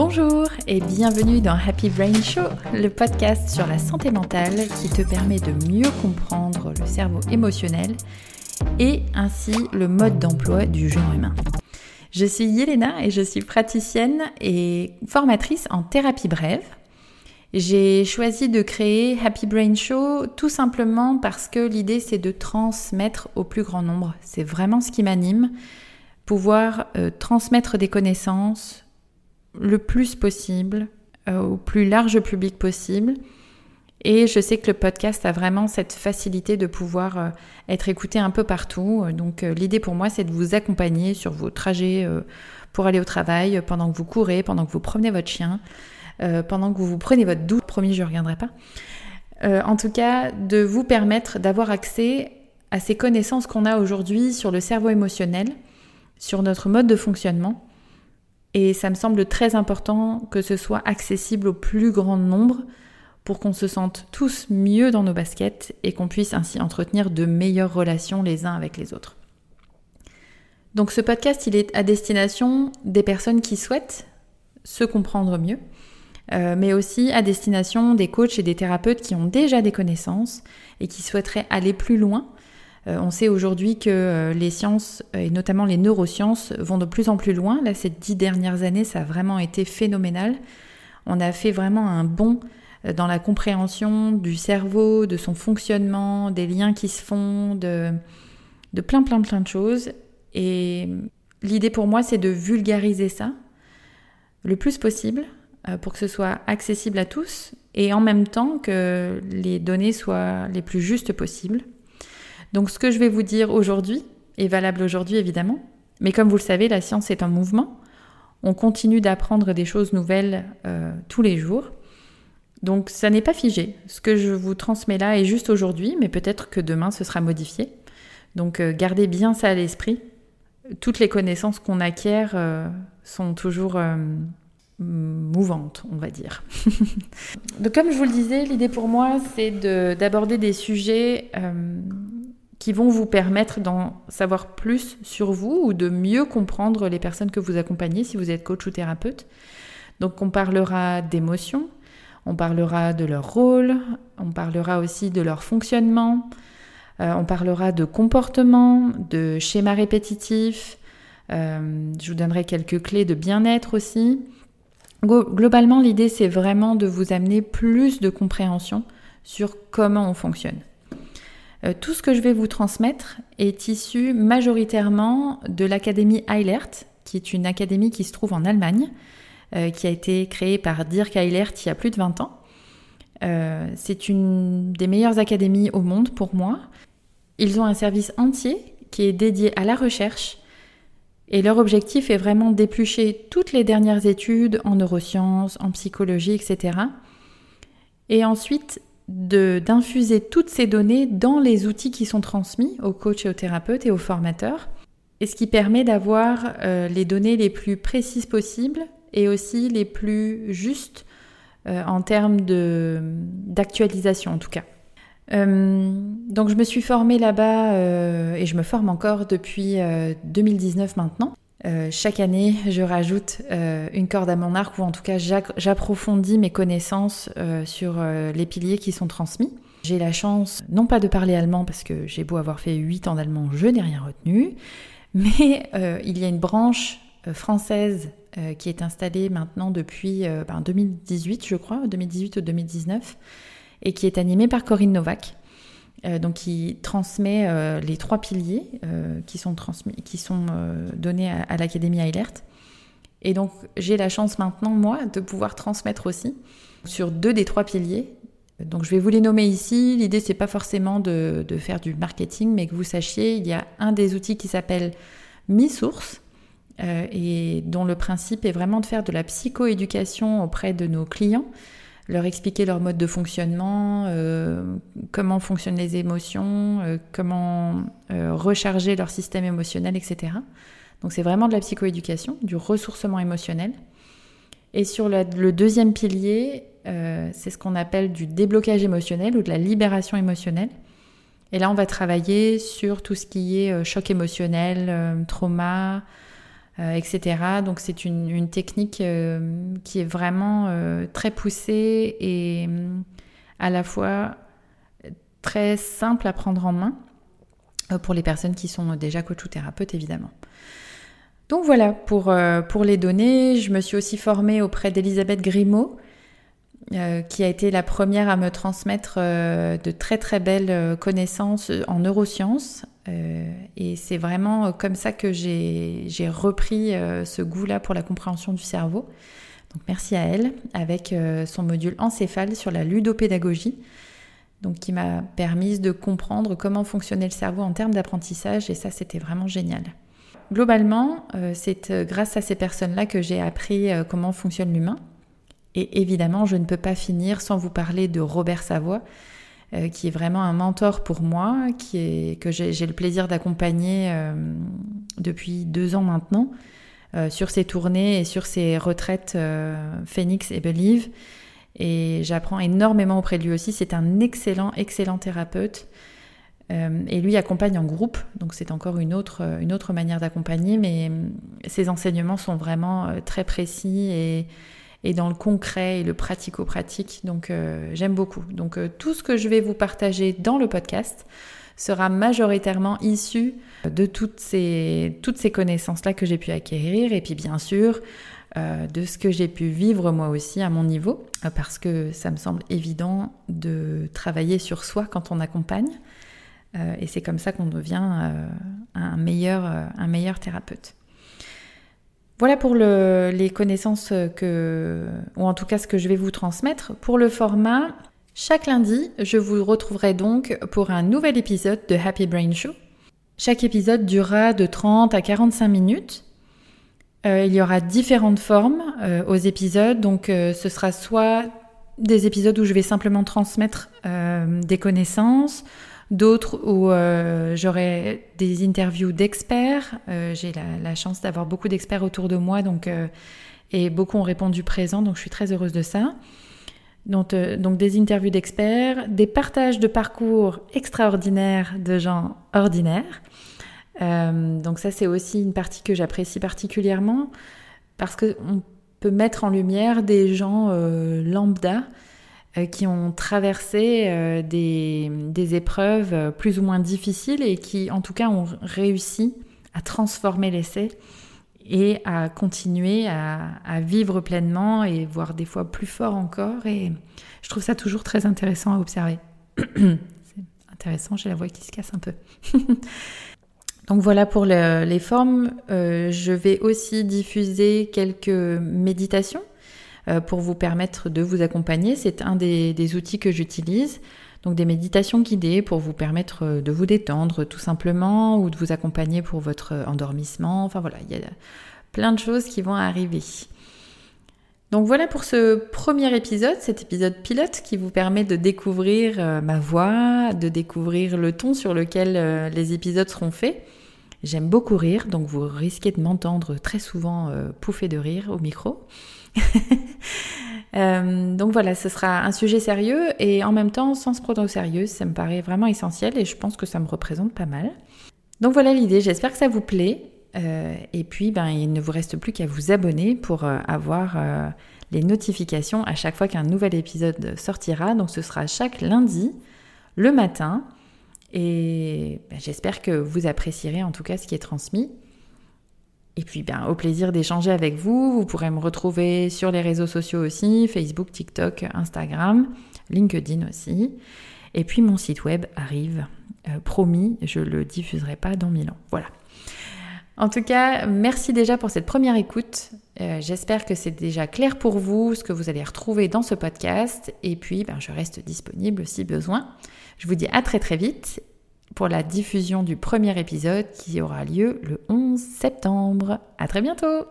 Bonjour et bienvenue dans Happy Brain Show, le podcast sur la santé mentale qui te permet de mieux comprendre le cerveau émotionnel et ainsi le mode d'emploi du genre humain. Je suis Yelena et je suis praticienne et formatrice en thérapie brève. J'ai choisi de créer Happy Brain Show tout simplement parce que l'idée c'est de transmettre au plus grand nombre. C'est vraiment ce qui m'anime, pouvoir euh, transmettre des connaissances le plus possible euh, au plus large public possible. Et je sais que le podcast a vraiment cette facilité de pouvoir euh, être écouté un peu partout. Donc l'idée pour moi, c'est de vous accompagner sur vos trajets pour aller au travail, pendant que vous courez, pendant que vous promenez votre chien, pendant que vous vous prenez votre douche. Promis, je ne reviendrai pas. en tout cas, de vous permettre d'avoir accès à ces connaissances qu'on a aujourd'hui sur le cerveau émotionnel, sur notre mode de fonctionnement et ça me semble très important que ce soit accessible au plus grand nombre pour qu'on se sente tous mieux dans nos baskets et qu'on puisse ainsi entretenir de meilleures relations les uns avec les autres. Donc ce podcast, il est à destination des personnes qui souhaitent se comprendre mieux, euh, mais aussi à destination des coachs et des thérapeutes qui ont déjà des connaissances et qui souhaiteraient aller plus loin on sait aujourd'hui que euh, les sciences, euh, et notamment les neurosciences, vont de plus en plus loin. Là, ces dix dernières années, ça a vraiment été phénoménal. On a fait vraiment un bond dans la compréhension du cerveau, de son fonctionnement, des liens qui se font, de, de plein, plein, plein de choses. Et l'idée pour moi, c'est de vulgariser ça le plus possible pour que ce soit accessible à tous et en même temps que les données soient les plus justes possibles. Donc ce que je vais vous dire aujourd'hui est valable aujourd'hui évidemment, mais comme vous le savez, la science est un mouvement. On continue d'apprendre des choses nouvelles euh, tous les jours. Donc ça n'est pas figé. Ce que je vous transmets là est juste aujourd'hui, mais peut-être que demain ce sera modifié. Donc euh, gardez bien ça à l'esprit. Toutes les connaissances qu'on acquiert euh, sont toujours mouvantes, on va dire. Donc comme je vous le disais, l'idée pour moi, c'est d'aborder des sujets qui vont vous permettre d'en savoir plus sur vous ou de mieux comprendre les personnes que vous accompagnez si vous êtes coach ou thérapeute. Donc on parlera d'émotions, on parlera de leur rôle, on parlera aussi de leur fonctionnement, euh, on parlera de comportement, de schémas répétitifs, euh, je vous donnerai quelques clés de bien-être aussi. Globalement, l'idée, c'est vraiment de vous amener plus de compréhension sur comment on fonctionne. Euh, tout ce que je vais vous transmettre est issu majoritairement de l'académie Eilert, qui est une académie qui se trouve en Allemagne, euh, qui a été créée par Dirk Eilert il y a plus de 20 ans. Euh, c'est une des meilleures académies au monde pour moi. Ils ont un service entier qui est dédié à la recherche et leur objectif est vraiment d'éplucher toutes les dernières études en neurosciences, en psychologie, etc. Et ensuite d'infuser toutes ces données dans les outils qui sont transmis aux coachs et aux thérapeutes et aux formateurs, et ce qui permet d'avoir euh, les données les plus précises possibles et aussi les plus justes euh, en termes d'actualisation en tout cas. Euh, donc je me suis formée là-bas et je me forme encore depuis 2019 maintenant. Euh, chaque année, je rajoute euh, une corde à mon arc, ou en tout cas, j'approfondis mes connaissances euh, sur les piliers qui sont transmis. J'ai la chance, non pas de parler allemand, parce que j'ai beau avoir fait 8 ans d'allemand, je n'ai rien retenu, mais il y a une branche française qui est installée maintenant depuis 2018, ben, je crois, 2018 ou 2019, et qui est animée par Corinne Novak. Euh, donc qui transmet euh, les trois piliers euh, qui sont, donnés à, l'Académie Eilert. Et donc j'ai la chance maintenant, moi, de pouvoir transmettre aussi sur deux des trois piliers. Donc je vais vous les nommer ici. L'idée, c'est pas forcément de, de, faire du marketing, mais que vous sachiez, il y a un des outils qui s'appelle Mi-Source. et dont le principe est vraiment de faire de la psychoéducation auprès de nos clients leur expliquer leur mode de fonctionnement, euh, comment fonctionnent les émotions, euh, comment euh, recharger leur système émotionnel, etc. Donc c'est vraiment de la psychoéducation, du ressourcement émotionnel. Et sur le, deuxième pilier, c'est ce qu'on appelle du déblocage émotionnel ou de la libération émotionnelle. Et là, on va travailler sur tout ce qui est choc émotionnel, trauma, etc. Donc c'est une, technique qui est vraiment très poussée et à la fois très simple à prendre en main pour les personnes qui sont déjà coach ou thérapeutes évidemment. Donc voilà, pour, les données, je me suis aussi formée auprès d'Elisabeth Grimaud, euh, qui a été la première à me transmettre euh, de très très belles euh, connaissances en neurosciences. Et c'est vraiment comme ça que j'ai repris ce goût-là pour la compréhension du cerveau. Donc merci à elle, avec son module encéphale sur la ludopédagogie, donc qui m'a permis de comprendre comment fonctionnait le cerveau en termes d'apprentissage, et ça c'était vraiment génial. Globalement, c'est grâce à ces personnes-là que j'ai appris comment fonctionne l'humain, et évidemment, je ne peux pas finir sans vous parler de Robert Savoie, euh, qui est vraiment un mentor pour moi, qui est, que j'ai le plaisir d'accompagner euh, depuis deux ans maintenant, euh, sur ses tournées et sur ses retraites Phoenix et Believe. Et j'apprends énormément auprès de lui aussi. C'est un excellent, excellent thérapeute. et lui accompagne en groupe, donc c'est encore une autre, une autre manière d'accompagner, mais ses enseignements sont vraiment très précis et, et dans le concret et le pratico-pratique. Donc euh, j'aime beaucoup. Donc euh, tout ce que je vais vous partager dans le podcast sera majoritairement issu de toutes ces, toutes ces connaissances-là que j'ai pu acquérir et puis bien sûr euh, de ce que j'ai pu vivre moi aussi à mon niveau parce que ça me semble évident de travailler sur soi quand on accompagne et c'est comme ça qu'on devient un, meilleur, un meilleur thérapeute. Voilà pour les connaissances que, ou en tout cas ce que je vais vous transmettre. Pour le format, chaque lundi, je vous retrouverai donc pour un nouvel épisode de Happy Brain Show. Chaque épisode durera de 30 à 45 minutes. Euh, il y aura différentes formes euh, aux épisodes, donc euh, ce sera soit des épisodes où je vais simplement transmettre des connaissances, d'autres où euh, j'aurai des interviews d'experts. Euh, j'ai la, chance d'avoir beaucoup d'experts autour de moi, donc euh, et beaucoup ont répondu présent, donc je suis très heureuse de ça. Donc, donc des interviews d'experts, des partages de parcours extraordinaires de gens ordinaires. donc ça c'est aussi une partie que j'apprécie particulièrement parce qu'on peut mettre en lumière des gens lambda euh, qui ont traversé euh, des, épreuves euh, plus ou moins difficiles et qui en tout cas ont réussi à transformer l'essai et à continuer à, vivre pleinement et voire des fois plus fort encore. Et je trouve ça toujours très intéressant à observer. C'est intéressant, j'ai la voix qui se casse un peu. Donc voilà pour les formes. je vais aussi diffuser quelques méditations euh, pour vous permettre de vous accompagner. C'est un des, outils que j'utilise. Donc des méditations guidées pour vous permettre euh, de vous détendre tout simplement ou de vous accompagner pour votre endormissement. Enfin voilà, il y a plein de choses qui vont arriver. Donc voilà pour ce premier épisode, cet épisode pilote qui vous permet de découvrir euh, ma voix, de découvrir le ton sur lequel les épisodes seront faits. J'aime beaucoup rire, donc vous risquez de m'entendre très souvent pouffer de rire au micro. Euh, donc voilà, ce sera un sujet sérieux et en même temps sans se prendre au sérieux. Ça me paraît vraiment essentiel et je pense que ça me représente pas mal. Donc voilà l'idée, j'espère que ça vous plaît. Euh, et puis, ben, il ne vous reste plus qu'à vous abonner pour euh, avoir les notifications à chaque fois qu'un nouvel épisode sortira. Donc ce sera chaque lundi, le matin. Et ben, j'espère que vous apprécierez en tout cas ce qui est transmis. Et puis, bien, au plaisir d'échanger avec vous. Vous pourrez me retrouver sur les réseaux sociaux aussi, Facebook, TikTok, Instagram, LinkedIn aussi. Et puis, mon site web arrive. Euh, promis, je le diffuserai pas dans mille ans. Voilà. En tout cas, merci déjà pour cette première écoute. Euh, j'espère que c'est déjà clair pour vous ce que vous allez retrouver dans ce podcast. Et puis, ben, je reste disponible si besoin. Je vous dis à très très vite pour la diffusion du premier épisode qui aura lieu le 11 septembre. À très bientôt!